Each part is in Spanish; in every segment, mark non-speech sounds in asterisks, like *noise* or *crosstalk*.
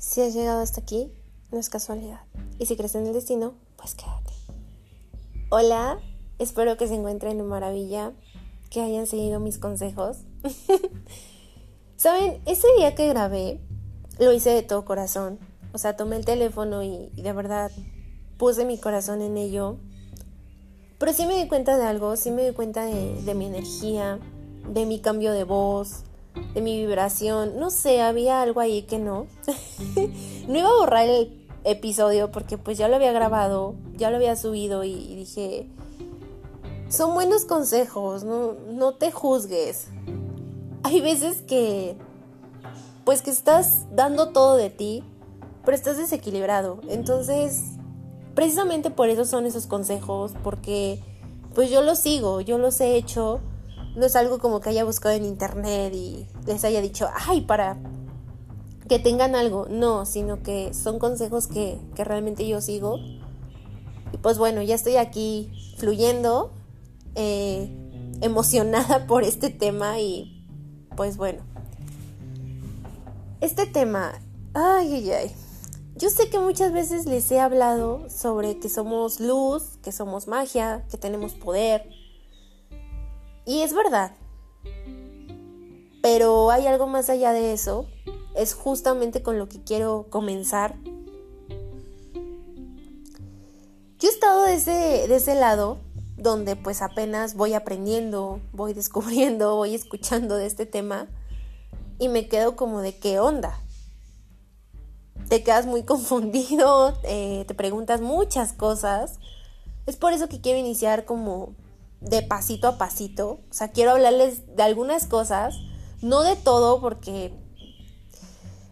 Si has llegado hasta aquí, no es casualidad. Y si crees en el destino, pues quédate. Hola, espero que se encuentren en maravilla, que hayan seguido mis consejos. *laughs* Saben, ese día que grabé, lo hice de todo corazón. O sea, tomé el teléfono y, de verdad puse mi corazón en ello. Pero sí me di cuenta de algo, sí me di cuenta de, de mi energía, de mi cambio de voz, de mi vibración. No sé, había algo ahí que no. *laughs* no iba a borrar el episodio porque pues ya lo había grabado, ya lo había subido y, dije, son buenos consejos, no, no te juzgues. Hay veces que, pues que estás dando todo de ti, pero estás desequilibrado. Entonces, precisamente por eso son esos consejos, porque pues yo los sigo, yo los he hecho no es algo como que haya buscado en internet y les haya dicho, ay, para que tengan algo. No, sino que son consejos que, realmente yo sigo. Y pues bueno, ya estoy aquí fluyendo, eh, emocionada *laughs* por este tema y pues bueno. Este tema, ay, ay, ay. Yo sé que muchas veces les he hablado sobre que somos luz, que somos magia, que tenemos poder, y es verdad. Pero hay algo más allá de eso. Es justamente con lo que quiero comenzar. Yo he estado de ese, lado donde pues apenas voy aprendiendo, voy descubriendo, *laughs* voy escuchando de este tema y me quedo como de qué onda. Te quedas muy *laughs* confundido, eh, te preguntas muchas cosas. Es por eso que quiero iniciar como de pasito a pasito. O sea, quiero hablarles de algunas cosas, no de todo, porque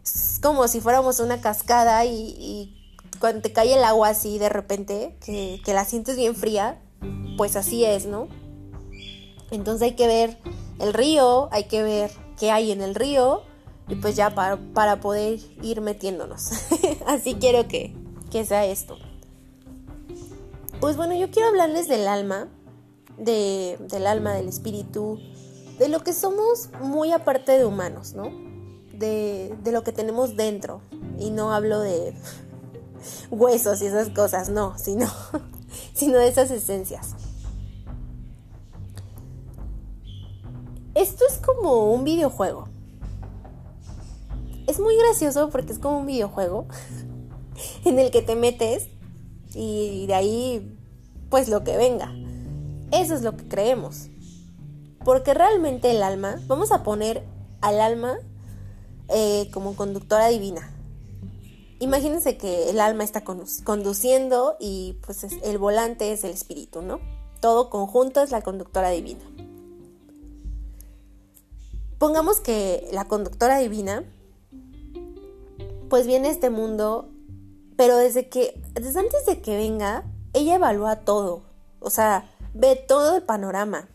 es como si fuéramos una cascada y, cuando te cae el agua así de repente, que, la sientes bien fría, pues así es, ¿no? Entonces hay que ver el río, hay que ver qué hay en el río y pues ya para, para poder ir metiéndonos. *laughs* así quiero que, que sea esto. Pues bueno, yo quiero hablarles del alma, de, del alma, del espíritu, de lo que somos muy aparte de humanos, ¿no? De, de lo que tenemos dentro. Y no hablo de *laughs* huesos y esas cosas, no, sino, *laughs* sino de esas esencias. Esto es como un videojuego. Es muy gracioso porque es como un videojuego *laughs* en el que te metes y de ahí pues lo que venga. Eso es lo que creemos. Porque realmente el alma, vamos a poner al alma eh, como conductora divina. Imagínense que el alma está conduciendo y pues el volante es el espíritu, ¿no? Todo conjunto es la conductora divina. Pongamos que la conductora divina pues viene a este mundo, pero desde que desde antes de que venga, ella evalúa todo. O sea, ve todo el panorama.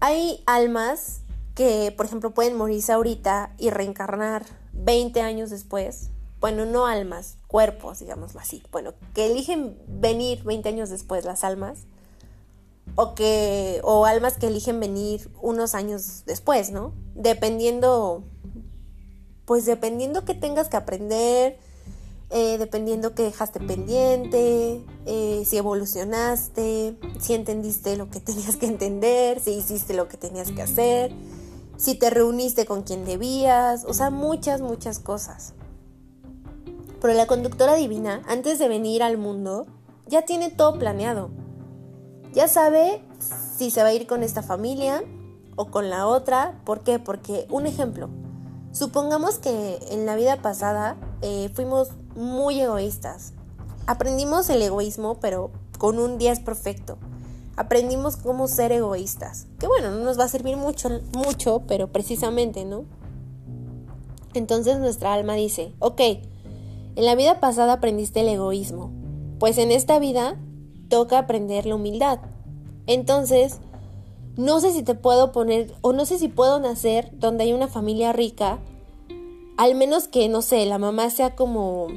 Hay almas que, por ejemplo, pueden morirse ahorita y reencarnar 20 años después. Bueno, no almas, cuerpos, digámoslo así. Bueno, que eligen venir 20 años después las almas. O que. o almas que eligen venir unos años después, ¿no? Dependiendo. Pues dependiendo que tengas que aprender, eh, dependiendo que dejaste pendiente, eh, si evolucionaste, si entendiste lo que *laughs* tenías que entender, si hiciste lo que tenías que hacer, si te reuniste con quien debías, o sea, muchas, muchas cosas. Pero la conductora divina, antes de venir al mundo, ya tiene todo planeado. Ya sabe si se va a ir con esta familia o con la otra. ¿Por qué? Porque, un ejemplo, supongamos que en la vida pasada eh, fuimos muy egoístas. Aprendimos el egoísmo, pero con un 10 perfecto. Aprendimos cómo ser egoístas. Que bueno, no nos va a servir mucho, mucho, pero precisamente, ¿no? Entonces nuestra alma dice, ok, en la vida pasada aprendiste el egoísmo, pues en esta vida toca aprender la humildad. Entonces, no sé si te puedo poner, o no sé si puedo nacer donde hay una familia rica al menos que, no sé, la mamá sea como,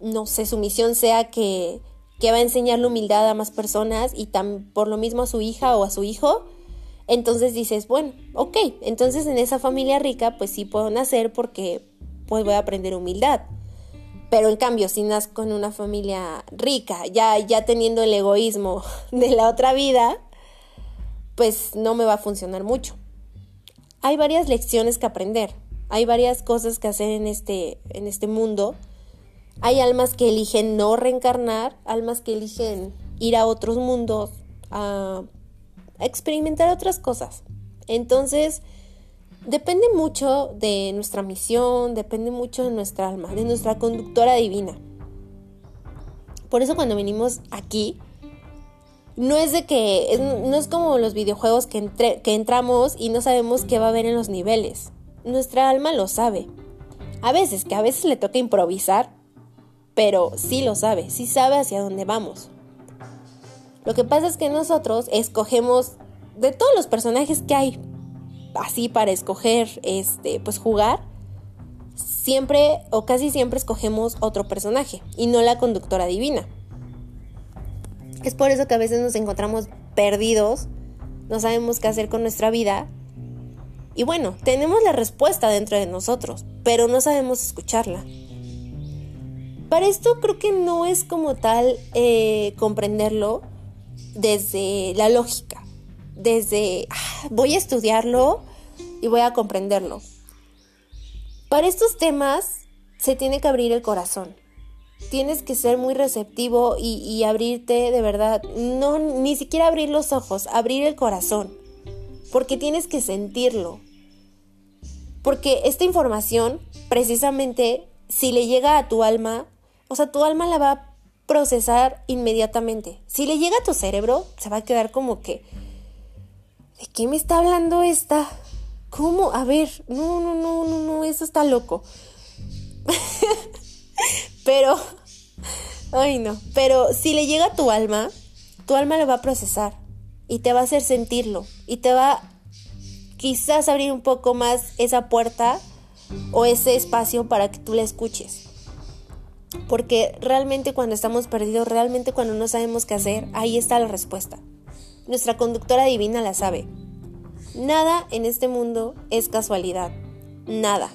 no sé, su misión sea que, que va a enseñar la humildad a más personas y tan, por lo mismo a su hija o a su hijo. Entonces dices, bueno, ok, entonces en esa familia rica pues sí puedo nacer porque pues voy a aprender humildad. Pero en cambio, si nazco con una familia rica, ya, ya teniendo el egoísmo *laughs* de la otra vida, pues no me va a funcionar mucho. Hay varias lecciones que aprender, hay varias cosas que hacer en este, en este mundo. Hay almas que eligen no reencarnar, almas que eligen ir a otros mundos, a experimentar otras cosas. Entonces, depende mucho de nuestra misión, depende mucho de nuestra alma, de nuestra conductora divina. Por eso cuando venimos aquí, no es de que, no es como los videojuegos que, que entramos y no sabemos qué va a haber en los niveles. Nuestra alma lo sabe. A veces, que a veces le toca improvisar, pero sí lo sabe, sí sabe hacia dónde vamos. Lo que pasa es que nosotros escogemos de todos los personajes que hay, así para escoger, este, pues jugar, siempre o casi siempre escogemos otro personaje y no la conductora divina. Es por eso que a veces nos encontramos perdidos, no sabemos qué hacer con nuestra vida. Y bueno, tenemos la respuesta dentro de nosotros, pero no sabemos escucharla. Para esto creo que no es como tal eh, comprenderlo desde la lógica, desde ah, voy a estudiarlo y voy a comprenderlo. Para estos temas se tiene que abrir el corazón. Tienes que ser muy receptivo y, abrirte de verdad. No, ni siquiera abrir los ojos, abrir el corazón. Porque tienes que sentirlo. Porque esta información, precisamente, si le llega a tu alma, o sea, tu alma la va a procesar inmediatamente. Si le llega a tu cerebro, se va a quedar como que, ¿de qué me está hablando esta? ¿Cómo? A ver, no, no, no, no, no, eso está loco. *laughs* pero, ay no, pero si le llega a tu alma, tu alma lo va a procesar y te va a hacer sentirlo y te va quizás abrir un poco más esa puerta o ese espacio para que tú la escuches. Porque realmente cuando estamos perdidos, realmente cuando no sabemos qué hacer, ahí está la respuesta. Nuestra conductora divina la sabe. Nada en este mundo es casualidad. Nada.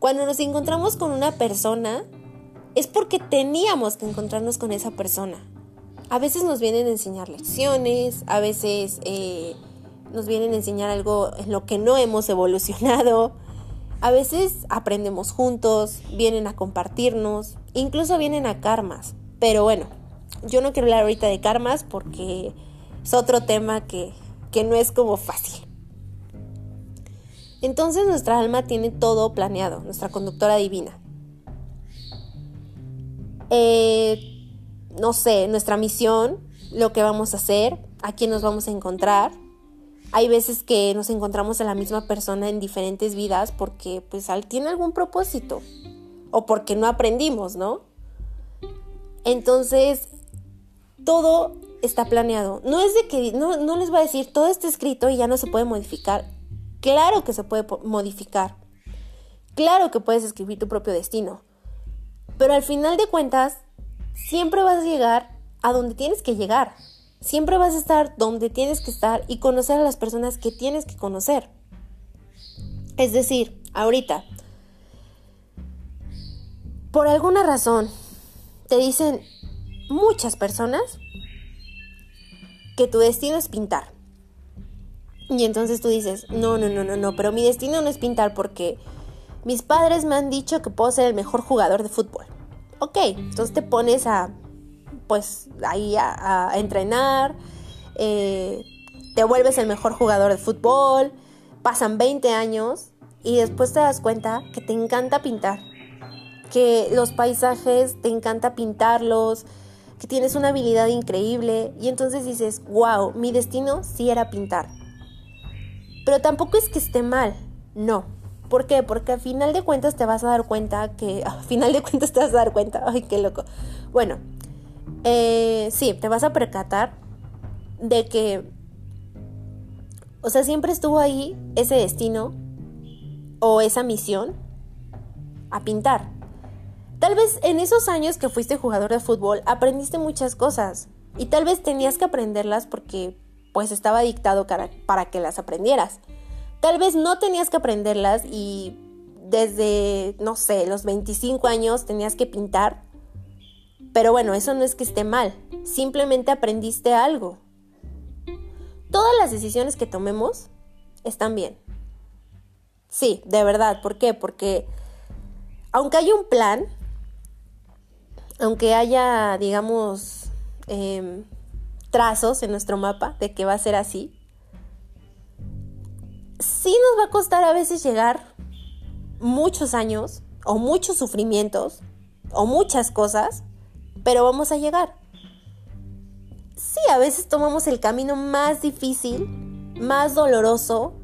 Cuando nos encontramos con una persona, es porque teníamos que encontrarnos con esa persona. A veces nos vienen a enseñar lecciones, a veces eh, nos vienen a enseñar algo en lo que no hemos evolucionado, a veces aprendemos juntos, vienen a compartirnos, incluso vienen a karmas. Pero bueno, yo no quiero hablar ahorita de karmas porque es otro tema que que no es como fácil. Entonces nuestra alma tiene todo planeado, nuestra conductora divina. Eh, no sé, nuestra misión, lo que vamos a hacer, a quién nos vamos a encontrar. Hay veces que nos encontramos a la misma persona en diferentes vidas porque pues tiene algún propósito o porque no aprendimos, ¿no? Entonces, todo está planeado. No es de que, no, no les voy a decir, todo está escrito y ya no se puede modificar. Claro que se puede modificar. Claro que puedes escribir tu propio destino. Pero al final de cuentas, siempre vas a llegar a donde tienes que llegar. Siempre vas a estar donde tienes que estar y conocer a las personas que tienes que conocer. Es decir, ahorita, por alguna razón, te dicen muchas personas que tu destino es pintar. Y entonces tú dices, no, no, no, no, no, pero mi destino no es pintar porque mis padres me han dicho que puedo ser el mejor jugador de fútbol. Ok, entonces te pones a, pues, ahí a, entrenar, eh, te vuelves el mejor jugador de fútbol, pasan 20 años y después te das cuenta que te encanta pintar, que los paisajes te encanta pintarlos, que tienes una habilidad increíble y entonces dices, wow, mi destino sí era pintar. Pero tampoco es que esté mal, no. ¿Por qué? Porque al final de cuentas te vas a dar cuenta que... *laughs* Al final de cuentas te vas a dar cuenta, *laughs* ay, qué loco. Bueno, eh, sí, te vas a percatar de que... O sea, siempre estuvo ahí ese destino o esa misión a pintar. Tal vez en esos años que fuiste jugador de fútbol aprendiste muchas cosas y tal vez tenías que aprenderlas porque pues estaba dictado para que las aprendieras. Tal vez no tenías que aprenderlas y desde, no sé, los 25 años tenías que pintar. Pero bueno, eso no es que esté mal, simplemente aprendiste algo. Todas las decisiones que tomemos están bien. Sí, de verdad, ¿por qué? Porque aunque haya un plan, aunque haya, digamos, em, trazos en nuestro mapa de que va a ser así, sí nos va a costar a veces llegar muchos años o muchos sufrimientos o muchas cosas, pero vamos a llegar. Sí, a veces tomamos el camino más difícil, más doloroso,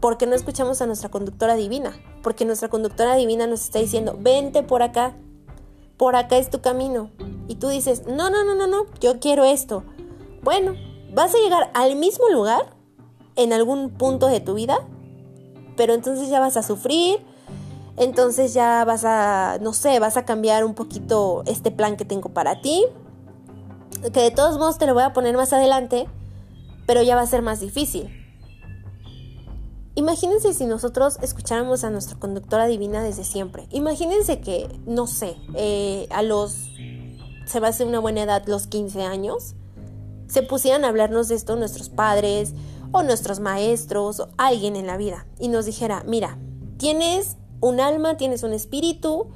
porque no escuchamos a nuestra conductora divina, porque nuestra conductora divina nos está diciendo, vente por acá, por acá es tu camino. Y tú dices, no, no, no, no, no, yo quiero esto. Bueno, vas a llegar al mismo lugar en algún punto de tu vida, pero entonces ya vas a sufrir, entonces ya vas a, no sé, vas a cambiar un poquito este plan que tengo para ti, que de todos modos te lo voy a poner más adelante, pero ya va a ser más difícil. Imagínense si nosotros escucháramos a nuestra conductora divina desde siempre. Imagínense que, no sé, eh, a los, se va a hacer una buena edad, los 15 años, se pusieran a hablarnos de esto nuestros padres o nuestros maestros o alguien en la vida y nos dijera, mira, tienes un alma, tienes un espíritu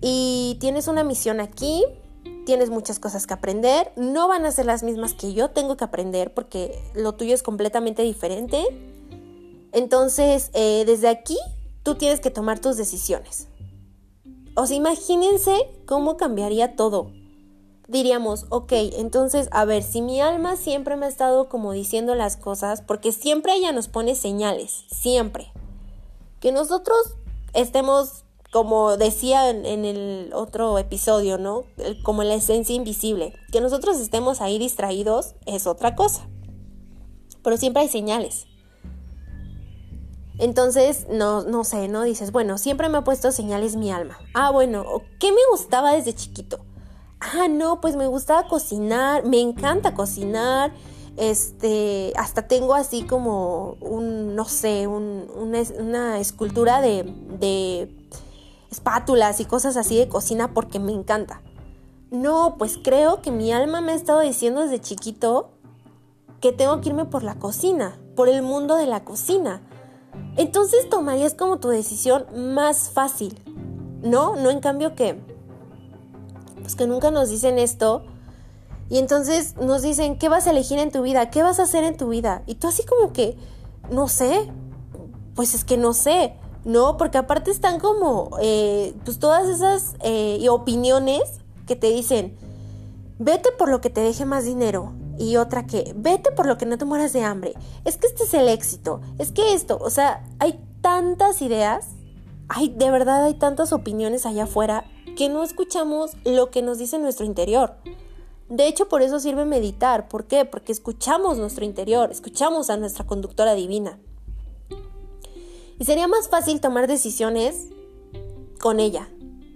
y tienes una misión aquí, tienes muchas cosas que aprender, no van a ser las mismas que yo tengo que aprender porque lo tuyo es completamente diferente entonces, eh, desde aquí, tú tienes que tomar tus decisiones. O sea, imagínense cómo cambiaría todo. Diríamos, ok, entonces, a ver, si mi alma siempre me ha estado como diciendo las cosas, porque siempre ella nos pone señales, siempre. Que nosotros estemos, como decía en, en el otro episodio, ¿no? Como la esencia invisible. Que nosotros estemos ahí distraídos es otra cosa. Pero siempre hay señales. Entonces, no, no sé, ¿no? Dices, bueno, siempre me ha puesto señales mi alma. Ah, bueno, ¿qué me gustaba desde chiquito? Ah, no, pues me gustaba cocinar, me encanta cocinar. Este, hasta tengo así como un, no sé, un, una, escultura de, de espátulas y cosas así de cocina porque me encanta. No, pues creo que mi alma me ha estado diciendo desde chiquito que tengo que irme por la cocina, por el mundo de la cocina entonces tomarías como tu decisión más fácil, ¿no? No en cambio que, pues que nunca nos dicen esto y entonces nos dicen, ¿qué vas a elegir en tu vida? ¿Qué vas a hacer en tu vida? Y tú así como que, no sé, pues es que no sé, ¿no? Porque aparte están como, eh, pues todas esas eh, opiniones que te dicen, vete por lo que te deje más dinero, y otra que vete por lo que no te mueras de hambre. Es que este es el éxito. Es que esto, o sea, hay tantas ideas, hay de verdad hay tantas opiniones allá afuera que no escuchamos lo que nos dice nuestro interior. De hecho, por eso sirve meditar. ¿Por qué? Porque escuchamos nuestro interior, escuchamos a nuestra conductora divina. Y sería más fácil tomar decisiones con ella.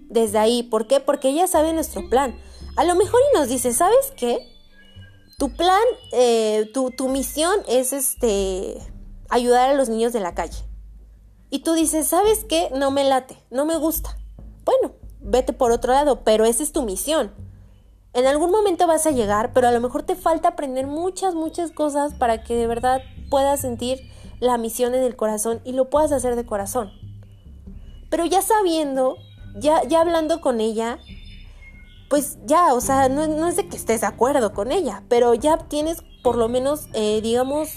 Desde ahí. ¿Por qué? Porque ella sabe nuestro plan. A lo mejor y nos dice, ¿sabes qué? Tu plan, eh, tu, tu misión es este, ayudar a los niños de la calle. Y tú dices, ¿sabes qué? No me late, no me gusta. Bueno, vete por otro lado, pero esa es tu misión. En algún momento vas a llegar, pero a lo mejor te falta aprender muchas, muchas cosas para que de verdad puedas sentir la misión en el corazón y lo puedas hacer de corazón. Pero ya sabiendo, ya, ya hablando con ella, pues ya, o sea, no, es de que estés de acuerdo con ella, pero ya tienes por lo menos, eh, digamos,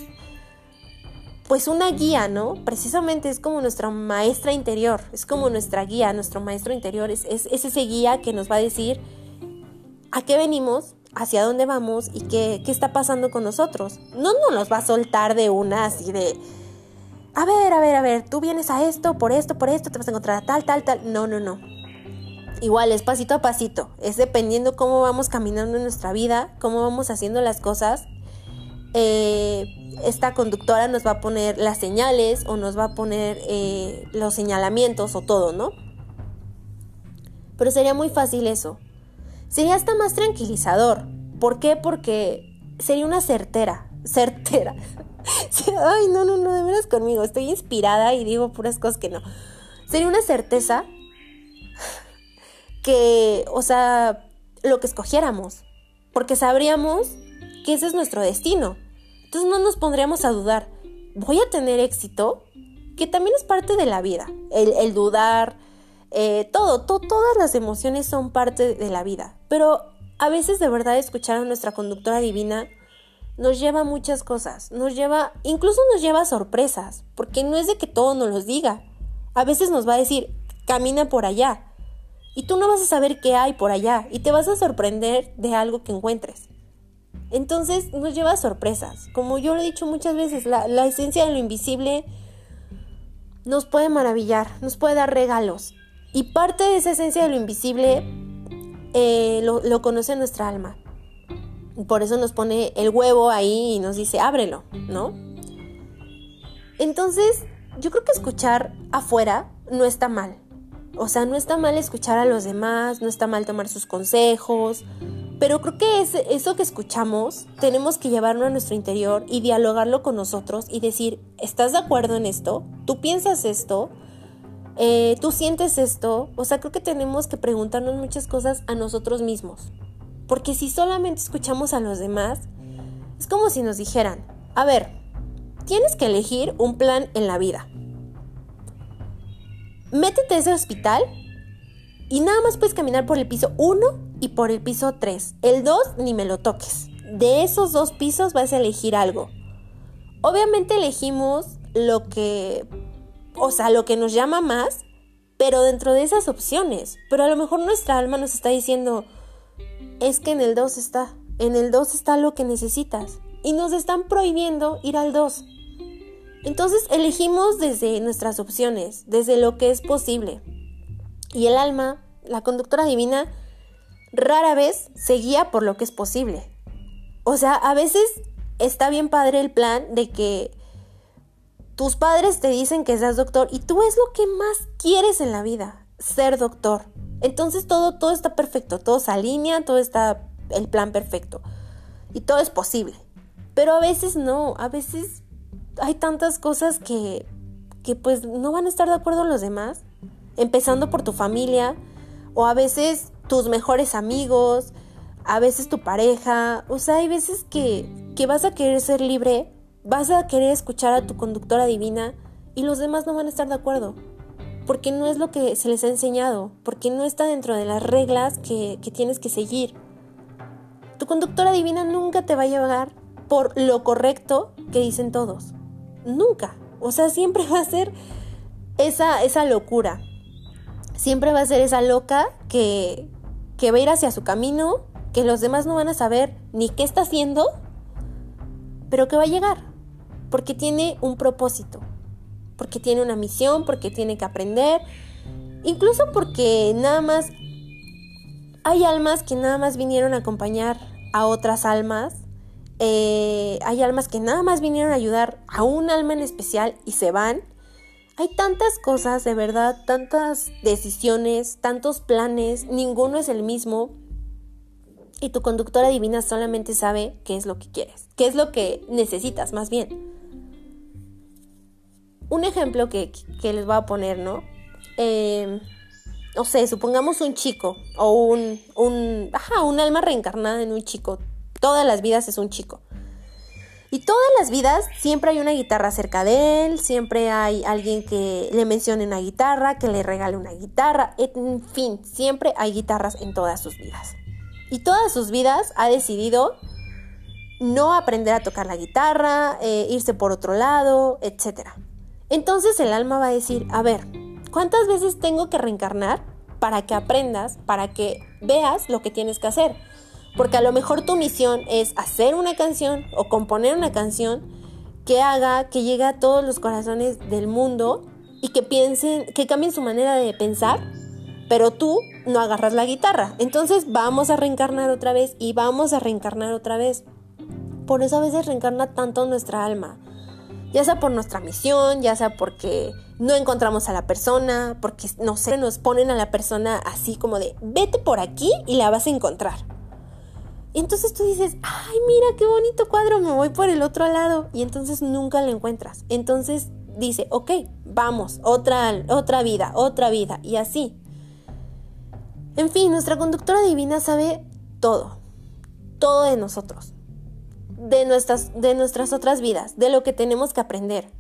pues una guía, ¿no? Precisamente es como nuestra maestra interior, es como nuestra guía, nuestro maestro interior, es, es, ese guía que nos va a decir a qué venimos, hacia dónde vamos y qué, qué está pasando con nosotros. No, no nos va a soltar de una así de, a ver, a ver, a ver, tú vienes a esto, por esto, por esto, te vas a encontrar a tal, tal, tal. No, no, no. Igual es pasito a pasito, es dependiendo cómo vamos caminando en nuestra vida, cómo vamos haciendo las cosas. Eh, esta conductora nos va a poner las señales o nos va a poner eh, los señalamientos o todo, ¿no? Pero sería muy fácil eso. Sería hasta más tranquilizador. ¿Por qué? Porque sería una certera, certera. *laughs* Ay, no, no, no, de veras conmigo, estoy inspirada y digo puras cosas que no. Sería una certeza que, o sea, lo que escogiéramos, porque sabríamos que ese es nuestro destino. Entonces no nos pondríamos a dudar, ¿voy a tener éxito? Que también es parte de la vida, el, dudar, eh, todo, todas las emociones son parte de la vida, pero a veces de verdad escuchar a nuestra conductora divina nos lleva a muchas cosas, nos lleva, incluso nos lleva a sorpresas, porque no es de que todo nos los diga. A veces nos va a decir, camina por allá, y tú no vas a saber qué hay por allá, y te vas a sorprender de algo que encuentres. Entonces nos lleva a sorpresas. Como yo lo he dicho muchas veces, la, esencia de lo invisible nos puede maravillar, nos puede dar regalos. Y parte de esa esencia de lo invisible eh, lo, lo conoce nuestra alma. Por eso nos pone el huevo ahí y nos dice, ábrelo, ¿no? Entonces, yo creo que escuchar afuera no está mal. O sea, no está mal escuchar a los demás, no está mal tomar sus consejos, pero creo que eso que escuchamos tenemos que llevarlo a nuestro interior y dialogarlo con nosotros y decir, ¿estás de acuerdo en esto? ¿Tú piensas esto? Eh, ¿Tú sientes esto? O sea, creo que tenemos que preguntarnos muchas cosas a nosotros mismos. Porque si solamente escuchamos a los demás, es como si nos dijeran, a ver, tienes que elegir un plan en la vida. Métete a ese hospital y nada más puedes caminar por el piso 1 y por el piso 3. El 2 ni me lo toques. De esos dos pisos vas a elegir algo. Obviamente elegimos lo que, o sea, lo que nos llama más, pero dentro de esas opciones. Pero a lo mejor nuestra alma nos está diciendo, es que en el 2 está, en el 2 está lo que necesitas y nos están prohibiendo ir al 2. Entonces elegimos desde nuestras opciones, desde lo que es posible. Y el alma, la conductora divina, rara vez se guía por lo que es posible. O sea, a veces está bien padre el plan de que tus padres te dicen que seas doctor y tú es lo que más quieres en la vida, ser doctor. Entonces todo, todo está perfecto, todo se alinea, todo está el plan perfecto. Y todo es posible. Pero a veces no, a veces hay tantas cosas que, que pues no van a estar de acuerdo los demás. Empezando por tu familia, o a veces tus mejores amigos, a veces tu pareja. O sea, hay veces que, que vas a querer ser libre, vas a querer escuchar a tu conductora divina y los demás no van a estar de acuerdo porque no es lo que se les ha enseñado, porque no está dentro de las reglas que, tienes que seguir. Tu conductora divina nunca te va a llevar por lo correcto que dicen todos. Nunca. O sea, siempre va a ser esa, esa locura. Siempre va a ser esa loca que, que va a ir hacia su camino, que los demás no van a saber ni qué está haciendo, pero que va a llegar, porque tiene un propósito porque tiene una misión, porque tiene que aprender, incluso porque nada más hay almas que nada más vinieron a acompañar a otras almas, eh, hay almas que nada más vinieron a ayudar a un alma en especial y se van. Hay tantas cosas, de verdad, tantas decisiones, tantos planes, ninguno es el mismo. Y tu conductora divina solamente sabe qué es lo que quieres, qué es lo que necesitas más bien. Un ejemplo que, les voy a poner, ¿no? Eh, no sé, supongamos un chico o un, un, ajá, un alma reencarnada en un chico. Todas las vidas es un chico. Y todas las vidas siempre hay una guitarra cerca de él, siempre hay alguien que le mencione una guitarra, que le regale una guitarra, en fin, siempre hay guitarras en todas sus vidas. Y todas sus vidas ha decidido no aprender a tocar la guitarra, eh, irse por otro lado, etcétera. Entonces el alma va a decir, a ver, ¿cuántas veces tengo que reencarnar para que aprendas, para que veas lo que tienes que hacer? Porque a lo mejor tu misión es hacer una canción o componer una canción que haga que llegue a todos los corazones del mundo y que piensen, que cambien su manera de pensar, pero tú no agarras la guitarra. Entonces vamos a reencarnar otra vez y vamos a reencarnar otra vez. Por eso a veces reencarna tanto nuestra alma ya sea por nuestra misión, ya sea porque no encontramos a la persona, porque no sé, nos ponen a la persona así como de, vete por aquí y la vas a encontrar. Entonces tú dices, ay, mira qué bonito cuadro, me voy por el otro lado. Y entonces nunca lo encuentras. Entonces dice, ok, vamos, otra, otra vida, otra vida. Y así. En fin, nuestra conductora divina sabe todo. Todo de nosotros. De nuestras, de nuestras otras vidas. De lo que tenemos que aprender.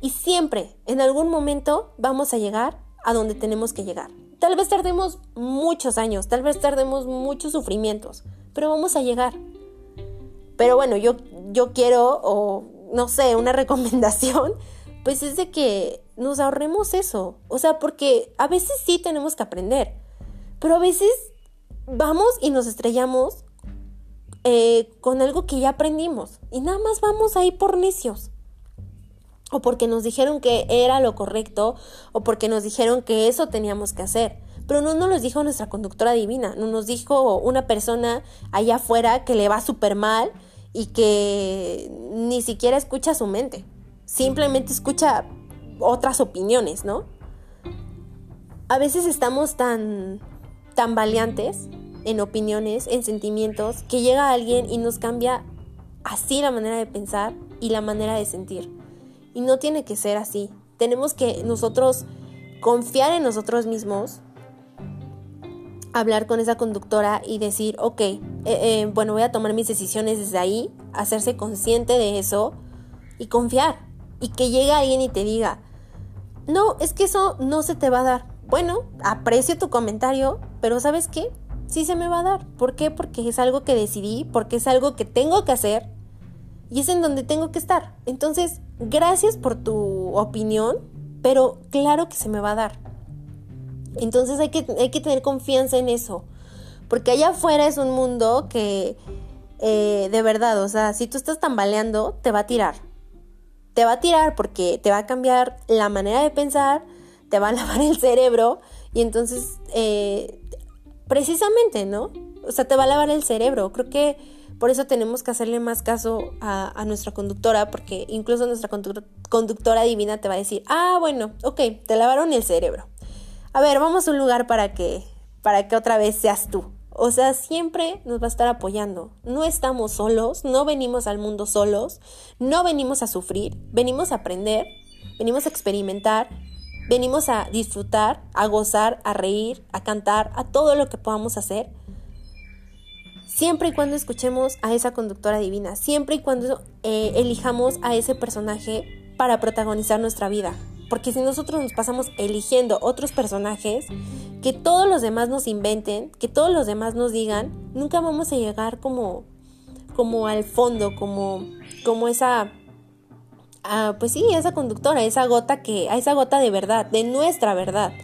Y siempre, en algún momento, vamos a llegar a donde tenemos que llegar. Tal vez tardemos muchos años, tal vez tardemos muchos sufrimientos, pero vamos a llegar. Pero bueno, yo, yo quiero, o no sé, una *laughs* recomendación, pues es de que nos ahorremos eso. O sea, porque a veces sí tenemos que aprender, pero a veces vamos y nos estrellamos eh, con algo que ya aprendimos y nada más vamos ahí por necios. O porque nos dijeron que era lo correcto, o porque nos dijeron que eso teníamos que hacer pero no nos lo dijo nuestra conductora divina, no nos dijo una persona allá afuera que le va súper mal y que ni siquiera escucha su mente, simplemente escucha otras opiniones, ¿no? A veces estamos tan, tan valiantes en opiniones, en sentimientos, que llega alguien y nos cambia así la manera de pensar y la manera de sentir. Y no tiene que ser así. Tenemos que nosotros confiar en nosotros mismos, hablar con esa conductora y decir, ok, eh, eh, bueno, voy a tomar mis decisiones desde ahí, hacerse consciente de eso y confiar. Y que llegue alguien y te diga, no, es que eso no se te va a dar. Bueno, aprecio tu comentario, pero ¿sabes qué? Sí se me va a dar. ¿Por qué? Porque es algo que decidí, porque es algo que tengo que hacer y es en donde tengo que estar. Entonces, gracias por tu opinión, pero claro que se me va a dar. Entonces hay que, hay que tener confianza en eso. Porque allá afuera es un mundo que, eh, de verdad, o sea, si tú estás tambaleando, te va a tirar. Te va a tirar porque te va a cambiar la manera de pensar, te va a *laughs* lavar el cerebro y entonces, eh, precisamente, ¿no? O sea, te va a lavar el cerebro. Creo que por eso tenemos que hacerle más caso a, a nuestra conductora, porque incluso nuestra conductora divina te va a decir, ah, bueno, ok, te lavaron el cerebro a ver, vamos a un lugar para que, para que otra vez seas tú. O sea, siempre nos va a estar apoyando. No estamos solos, no venimos al mundo solos, no venimos a sufrir, venimos a aprender, venimos a experimentar, venimos a disfrutar, a gozar, a reír, a cantar, a todo lo que podamos hacer. Siempre y cuando escuchemos a esa conductora divina, siempre y cuando eh, elijamos a ese personaje para protagonizar nuestra vida. Porque si nosotros nos pasamos eligiendo otros personajes, que todos los demás nos inventen, que todos los demás nos digan, nunca vamos a llegar como, como al fondo, como, como esa, ah, pues sí, esa conductora, esa gota que, a esa gota de verdad, de nuestra verdad,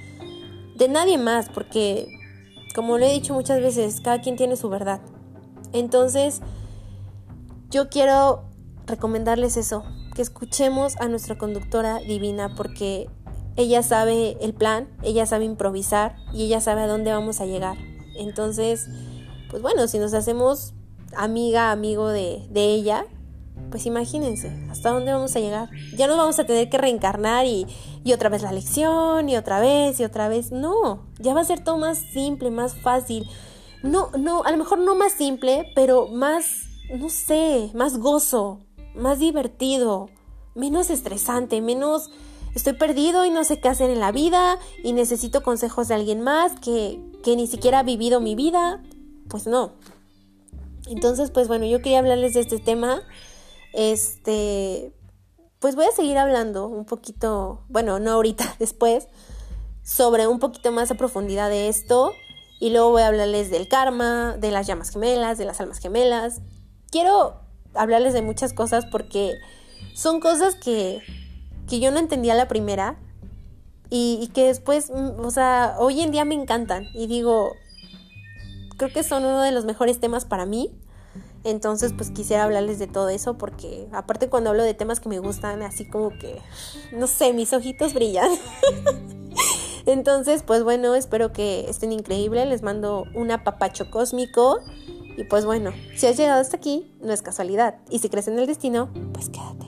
de nadie más, porque como lo he dicho muchas veces, cada quien tiene su verdad. Entonces, yo quiero recomendarles eso, que escuchemos a nuestra conductora divina porque ella sabe el plan, ella sabe improvisar y ella sabe a dónde vamos a llegar. Entonces, pues bueno, si nos hacemos amiga, amigo de, de ella, pues imagínense, ¿hasta dónde vamos a llegar? Ya no vamos a tener que reencarnar y, y, otra vez la lección, y otra vez, y otra vez. No, ya va a ser todo más simple, más fácil. No, no, a lo mejor no más simple, pero más, no sé, más gozo, más divertido, menos estresante, menos estoy perdido y no sé qué hacer en la vida y necesito consejos de alguien más que, que ni siquiera ha vivido mi vida. Pues no. Entonces, pues bueno, yo quería hablarles de este tema. Este, pues voy a seguir hablando un poquito, bueno, no ahorita, *laughs* después, sobre un poquito más a profundidad de esto. Y luego voy a hablarles del karma, de las llamas gemelas, de las almas gemelas. Quiero hablarles de muchas cosas porque son cosas que, que yo no entendía la primera y, y, que después, mm, o sea, hoy en día me encantan y digo, creo que son uno de los mejores temas para mí. Entonces, pues quisiera hablarles de todo eso porque aparte cuando hablo de temas que me gustan, así como que, no sé, mis ojitos brillan. *laughs* Entonces, pues bueno, espero que estén increíbles. Les mando un apapacho cósmico y pues bueno, si has llegado hasta aquí, no es casualidad. Y si crees en el destino, pues quédate.